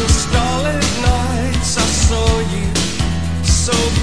the starlit nights. I saw you so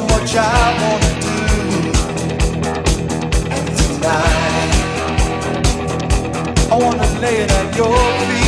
much I wanna do. Tonight, I wanna lay it at your feet.